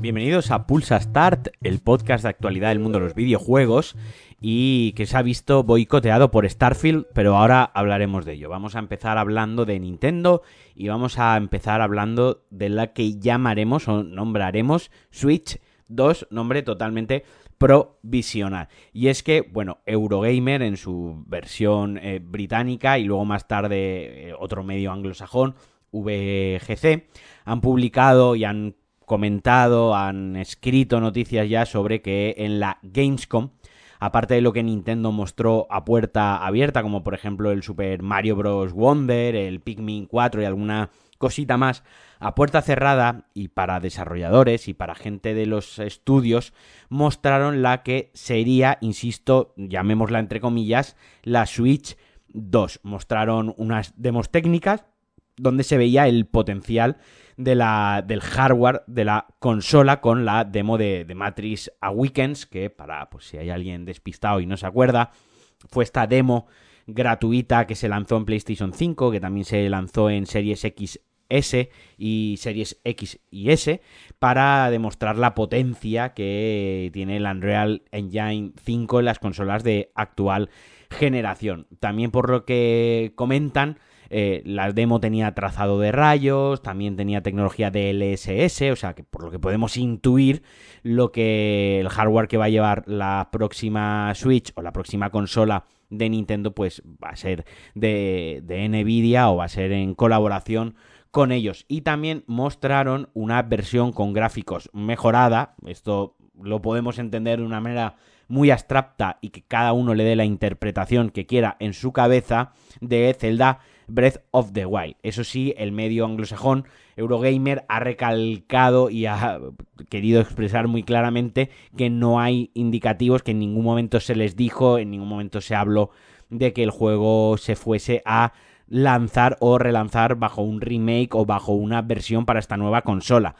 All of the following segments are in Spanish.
Bienvenidos a Pulsa Start, el podcast de actualidad del mundo de los videojuegos y que se ha visto boicoteado por Starfield, pero ahora hablaremos de ello. Vamos a empezar hablando de Nintendo y vamos a empezar hablando de la que llamaremos o nombraremos Switch 2, nombre totalmente provisional. Y es que, bueno, Eurogamer en su versión eh, británica y luego más tarde eh, otro medio anglosajón, VGC, han publicado y han comentado, han escrito noticias ya sobre que en la Gamescom, aparte de lo que Nintendo mostró a puerta abierta, como por ejemplo el Super Mario Bros. Wonder, el Pikmin 4 y alguna cosita más, a puerta cerrada y para desarrolladores y para gente de los estudios, mostraron la que sería, insisto, llamémosla entre comillas, la Switch 2. Mostraron unas demos técnicas donde se veía el potencial de la, del hardware de la consola con la demo de, de Matrix Awakens, que para, pues si hay alguien despistado y no se acuerda, fue esta demo gratuita que se lanzó en PlayStation 5, que también se lanzó en Series X S y Series X y S para demostrar la potencia que tiene el Unreal Engine 5 en las consolas de actual generación. También por lo que comentan, eh, la demo tenía trazado de rayos, también tenía tecnología de LSS, o sea que por lo que podemos intuir lo que el hardware que va a llevar la próxima Switch o la próxima consola de Nintendo pues va a ser de, de Nvidia o va a ser en colaboración con ellos. Y también mostraron una versión con gráficos mejorada, esto lo podemos entender de una manera muy abstracta y que cada uno le dé la interpretación que quiera en su cabeza de Zelda Breath of the Wild. Eso sí, el medio anglosajón Eurogamer ha recalcado y ha querido expresar muy claramente que no hay indicativos, que en ningún momento se les dijo, en ningún momento se habló de que el juego se fuese a lanzar o relanzar bajo un remake o bajo una versión para esta nueva consola.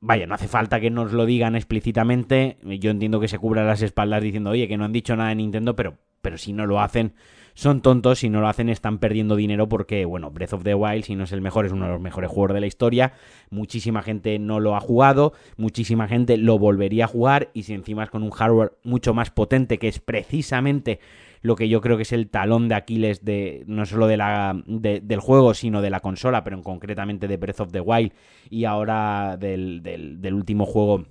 Vaya, no hace falta que nos lo digan explícitamente. Yo entiendo que se cubra las espaldas diciendo, oye, que no han dicho nada de Nintendo, pero, pero si no lo hacen, son tontos. Si no lo hacen, están perdiendo dinero porque, bueno, Breath of the Wild, si no es el mejor, es uno de los mejores juegos de la historia. Muchísima gente no lo ha jugado, muchísima gente lo volvería a jugar. Y si encima es con un hardware mucho más potente, que es precisamente lo que yo creo que es el talón de Aquiles de no solo de la, del juego, sino de la consola, pero en concretamente de Breath of the Wild. Y ahora del, del, del último juego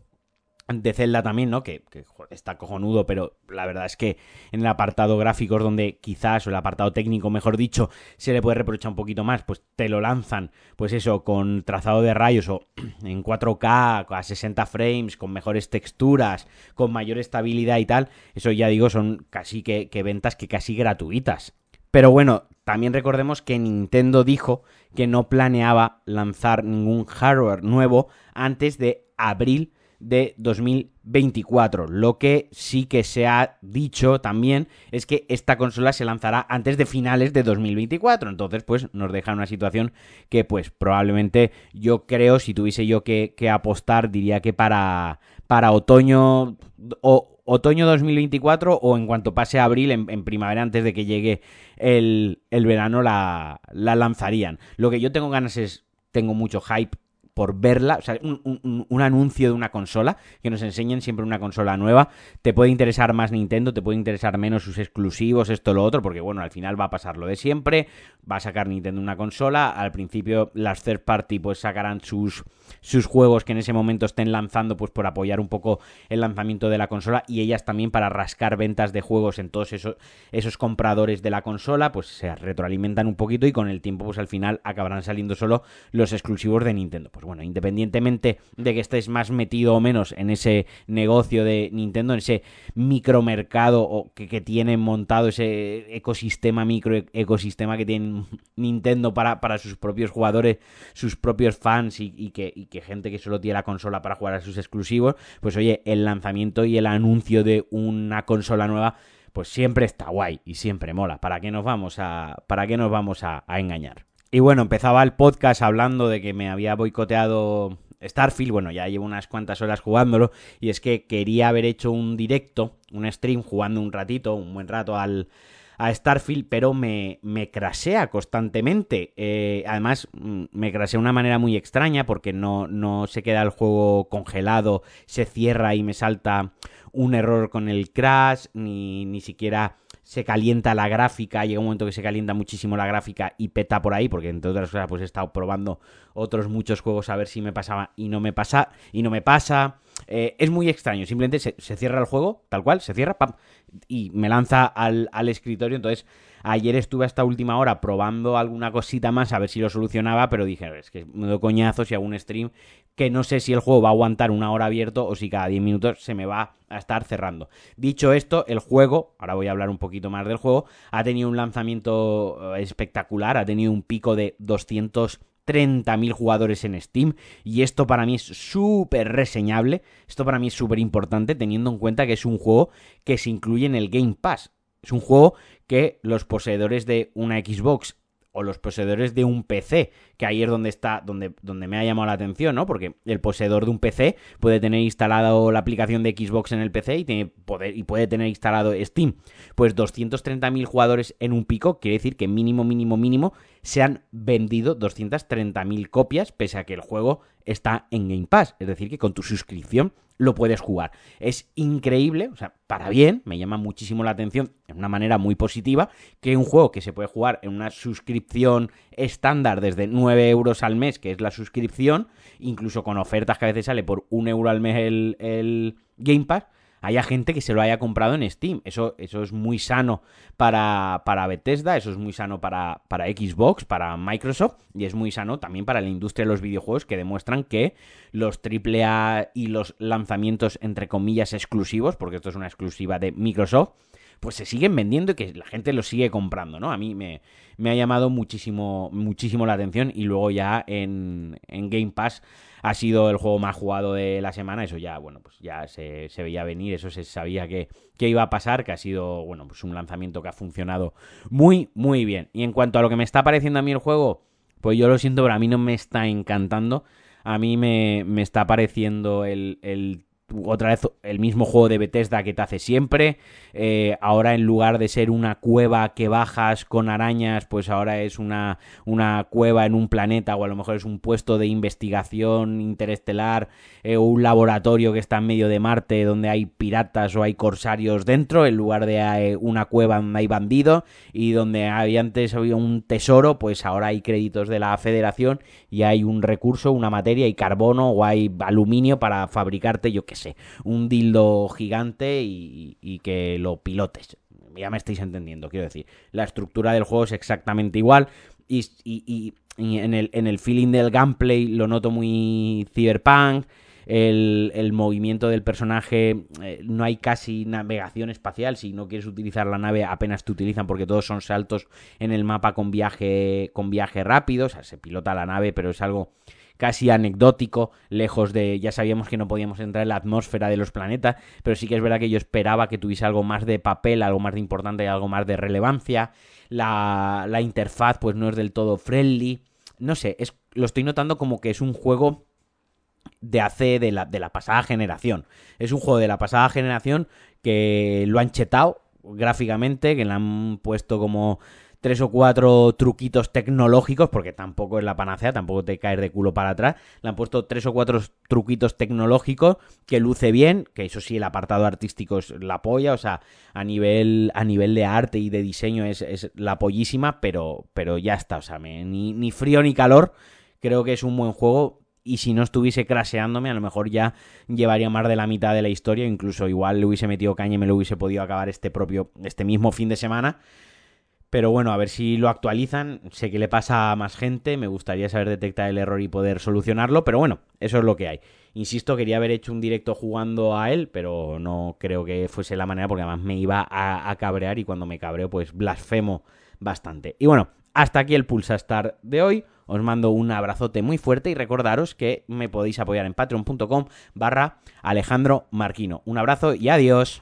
de Zelda también, ¿no? Que, está cojonudo, pero la verdad es que en el apartado gráficos, donde quizás, o el apartado técnico, mejor dicho, se le puede reprochar un poquito más, pues te lo lanzan, pues eso, con trazado de rayos o en 4K, a 60 frames, con mejores texturas, con mayor estabilidad y tal. Eso ya digo, son casi que ventas que casi gratuitas. Pero bueno, también recordemos que Nintendo dijo que no planeaba lanzar ningún hardware nuevo antes de abril de 2024. Lo que sí que se ha dicho también es que esta consola se lanzará antes de finales de 2024. Entonces, pues nos deja una situación que, pues, probablemente yo creo, si tuviese yo que, que apostar, diría que para, para otoño o otoño 2024 o en cuanto pase abril, en, en, primavera, antes de que llegue el, el verano, la, la lanzarían. Lo que yo tengo ganas es, tengo mucho hype por verla, o sea, un, un, un, anuncio de una consola, que nos enseñen siempre una consola nueva. Te puede interesar más Nintendo, te puede interesar menos sus exclusivos, esto, lo otro, porque bueno, al final va a pasar lo de siempre, va a sacar Nintendo una consola, al principio las third party pues sacarán sus, sus juegos que en ese momento estén lanzando pues por apoyar un poco el lanzamiento de la consola y ellas también para rascar ventas de juegos en todos esos, esos compradores de la consola, pues se retroalimentan un poquito y con el tiempo pues al final acabarán saliendo solo los exclusivos de Nintendo. Pues bueno, independientemente de que estés más metido o menos en ese negocio de Nintendo, en ese micromercado o que, que tienen montado ese ecosistema, micro ecosistema que tiene Nintendo para, para sus propios jugadores, sus propios fans y, que, gente que solo tiene la consola para jugar a sus exclusivos, pues oye, el lanzamiento y el anuncio de una consola nueva pues siempre está guay y siempre mola. ¿Para qué nos vamos a, para qué nos vamos a engañar? Y bueno, empezaba el podcast hablando de que me había boicoteado Starfield, bueno, ya llevo unas cuantas horas jugándolo, y es que quería haber hecho un directo, un stream, jugando un ratito, un buen rato al, a Starfield, pero me, me crasea constantemente. Eh, además, mm, me crasea de una manera muy extraña porque no, no se queda el juego congelado, se cierra y me salta un error con el crash, ni, ni siquiera se calienta la gráfica, llega un momento que se calienta muchísimo la gráfica y peta por ahí, porque entre otras cosas pues he estado probando otros muchos juegos a ver si me pasaba y no me pasa, y no me pasa. Eh, es muy extraño, simplemente se, cierra el juego, tal cual, se cierra, pam, y me lanza al, al escritorio, entonces Ayer estuve hasta última hora probando alguna cosita más a ver si lo solucionaba, pero dije, es que me doy coñazo si hago un stream que no sé si el juego va a aguantar una hora abierto o si cada 10 minutos se me va a estar cerrando. Dicho esto, el juego, ahora voy a hablar un poquito más del juego, ha tenido un lanzamiento eh, espectacular, ha tenido un pico de 230.000 jugadores en Steam y esto para mí es súper reseñable, esto para mí es súper importante teniendo en cuenta que es un juego que se incluye en el Game Pass. Es un juego que los poseedores de una Xbox o los poseedores de un PC, que ahí es donde está, donde, donde me ha llamado la atención, ¿no? Porque el poseedor de un PC puede tener instalado la aplicación de Xbox en el PC y, tiene poder, y puede tener instalado Steam. Pues 230.000 jugadores en un pico quiere decir que mínimo, mínimo, mínimo se han vendido 230.000 copias, pese a que el juego está en Game Pass. Es decir, que con tu suscripción lo puedes jugar. Es increíble, o sea, para bien, me llama muchísimo la atención, de una manera muy positiva, que un juego que se puede jugar en una suscripción estándar desde 9 euros al mes, que es la suscripción, incluso con ofertas que a veces sale por 1 euro al mes el, el Game Pass, haya gente que se lo haya comprado en Steam. Eso, eso es muy sano para, para Bethesda, eso es muy sano para, para Xbox, para Microsoft y es muy sano también para la industria de los videojuegos que demuestran que los AAA y los lanzamientos entre comillas exclusivos, porque esto es una exclusiva de Microsoft, pues se siguen vendiendo y que la gente los sigue comprando, ¿no? A mí me, me ha llamado muchísimo, muchísimo la atención y luego ya en, en Game Pass ha sido el juego más jugado de la semana. Eso ya, bueno, pues ya se, veía venir, eso se sabía que, que, iba a pasar, que ha sido, bueno, pues un lanzamiento que ha funcionado muy, muy bien. Y en cuanto a lo que me está pareciendo a mí el juego, pues yo lo siento, pero a mí no me está encantando. A mí me, me está pareciendo el, el otra vez el mismo juego de Bethesda que te hace siempre. Eh, ahora en lugar de ser una cueva que bajas con arañas, pues ahora es una, una cueva en un planeta o a lo mejor es un puesto de investigación interestelar eh, o un laboratorio que está en medio de Marte donde hay piratas o hay corsarios dentro, en lugar de eh, una cueva donde hay bandidos y donde había antes había un tesoro, pues ahora hay créditos de la federación y hay un recurso, una materia y carbono o hay aluminio para fabricarte, yo qué un dildo gigante y, que lo pilotes. Ya me estáis entendiendo, quiero decir. La estructura del juego es exactamente igual y, y en, el, en el feeling del gameplay lo noto muy cyberpunk. El, movimiento del personaje, eh, no hay casi navegación espacial, si no quieres utilizar la nave apenas te utilizan porque todos son saltos en el mapa con viaje, con viaje rápido, o sea, se pilota la nave, pero es algo casi anecdótico, lejos de, ya sabíamos que no podíamos entrar en la atmósfera de los planetas, pero sí que es verdad que yo esperaba que tuviese algo más de papel, algo más de importante y algo más de relevancia. La, la interfaz pues no es del todo friendly. No sé, es, lo estoy notando como que es un juego de hace de la, de la pasada generación. Es un juego de la pasada generación que lo han chetado gráficamente, que le han puesto como tres o cuatro truquitos tecnológicos, porque tampoco es la panacea, tampoco te caes de culo para atrás. Le han puesto tres o cuatro truquitos tecnológicos que luce bien, que eso sí, el apartado artístico es la polla, o sea, a nivel, a nivel de arte y de diseño es, es la pollísima, pero, pero ya está, o sea, ni, ni frío ni calor. Creo que es un buen juego y si no estuviese craseándome, a lo mejor ya llevaría más de la mitad de la historia, incluso igual le hubiese metido caña y me lo hubiese podido acabar este propio, este mismo fin de semana. Pero bueno, a ver si lo actualizan. Sé que le pasa a más gente. Me gustaría saber detectar el error y poder solucionarlo. Pero bueno, eso es lo que hay. Insisto, quería haber hecho un directo jugando a él, pero no creo que fuese la manera porque además me iba a, cabrear y cuando me cabreo pues blasfemo bastante. Y bueno, hasta aquí el Pulsastar de hoy. Os mando un abrazote muy fuerte y recordaros que me podéis apoyar en patreon.com barra Alejandro Marquino. Un abrazo y adiós.